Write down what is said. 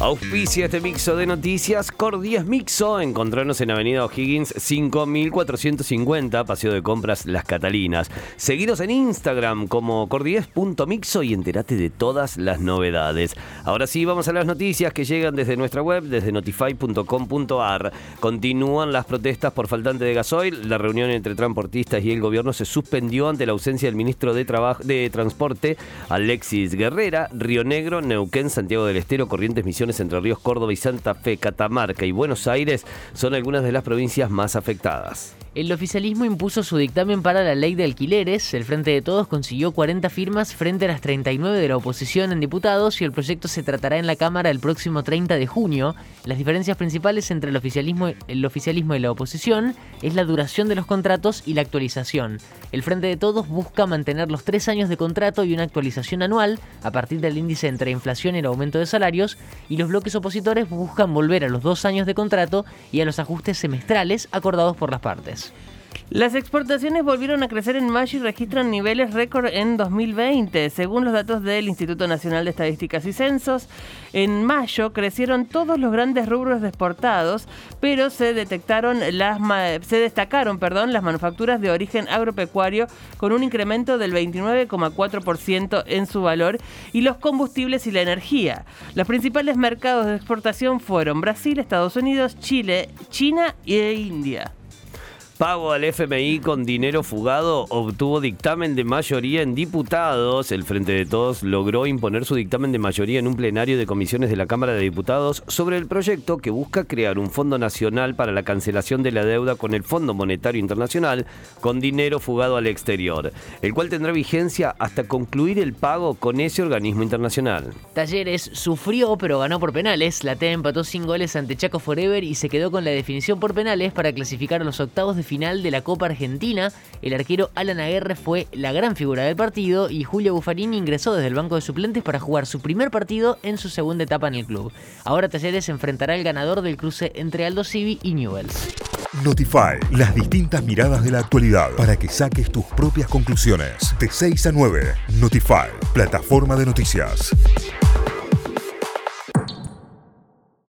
Auspicia este mixo de noticias. Cor 10 Mixo. Encontrarnos en Avenida O'Higgins 5450, Paseo de Compras Las Catalinas. Seguidos en Instagram como cor10.mixo y entérate de todas las novedades. Ahora sí, vamos a las noticias que llegan desde nuestra web, desde notify.com.ar. Continúan las protestas por faltante de gasoil. La reunión entre transportistas y el gobierno se suspendió ante la ausencia del ministro de, de Transporte, Alexis Guerrera, Río Negro, Neuquén, Santiago del Estero, Corrientes, Entre Ríos, Córdoba y Santa Fe, Catamarca y Buenos Aires son algunas de las provincias más afectadas. El oficialismo impuso su dictamen para la ley de alquileres. El Frente de Todos consiguió 40 firmas frente a las 39 de la oposición en diputados y el proyecto se tratará en la Cámara el próximo 30 de junio. Las diferencias principales entre el oficialismo, y la oposición es la duración de los contratos y la actualización. El Frente de Todos busca mantener los tres años de contrato y una actualización anual a partir del índice entre inflación y el aumento de salarios y los bloques opositores buscan volver a los dos años de contrato y a los ajustes semestrales acordados por las partes. Las exportaciones volvieron a crecer en mayo y registran niveles récord en 2020. Según los datos del Instituto Nacional de Estadísticas y Censos, en mayo crecieron todos los grandes rubros exportados, pero se detectaron las se destacaron, perdón, las manufacturas de origen agropecuario con un incremento del 29,4% en su valor y los combustibles y la energía. Los principales mercados de exportación fueron Brasil, Estados Unidos, Chile, China e India. Pago al FMI con dinero fugado obtuvo dictamen de mayoría en diputados. El Frente de Todos logró imponer su dictamen de mayoría en un plenario de comisiones de la Cámara de Diputados sobre el proyecto que busca crear un fondo nacional para la cancelación de la deuda con el Fondo Monetario Internacional con dinero fugado al exterior, el cual tendrá vigencia hasta concluir el pago con ese organismo internacional. Talleres sufrió pero ganó por penales. La T empató sin goles ante Chaco Forever y se quedó con la definición por penales para clasificar a los octavos de final de la Copa Argentina. El arquero Alan Aguerre fue la gran figura del partido y Julio Buffarini ingresó desde el banco de suplentes para jugar su primer partido en su segunda etapa en el club. Ahora Talleres enfrentará al ganador del cruce entre Aldo Civi y Newells. Notify, las distintas miradas de la actualidad para que saques tus propias conclusiones. De 6 a 9, Notify, plataforma de noticias.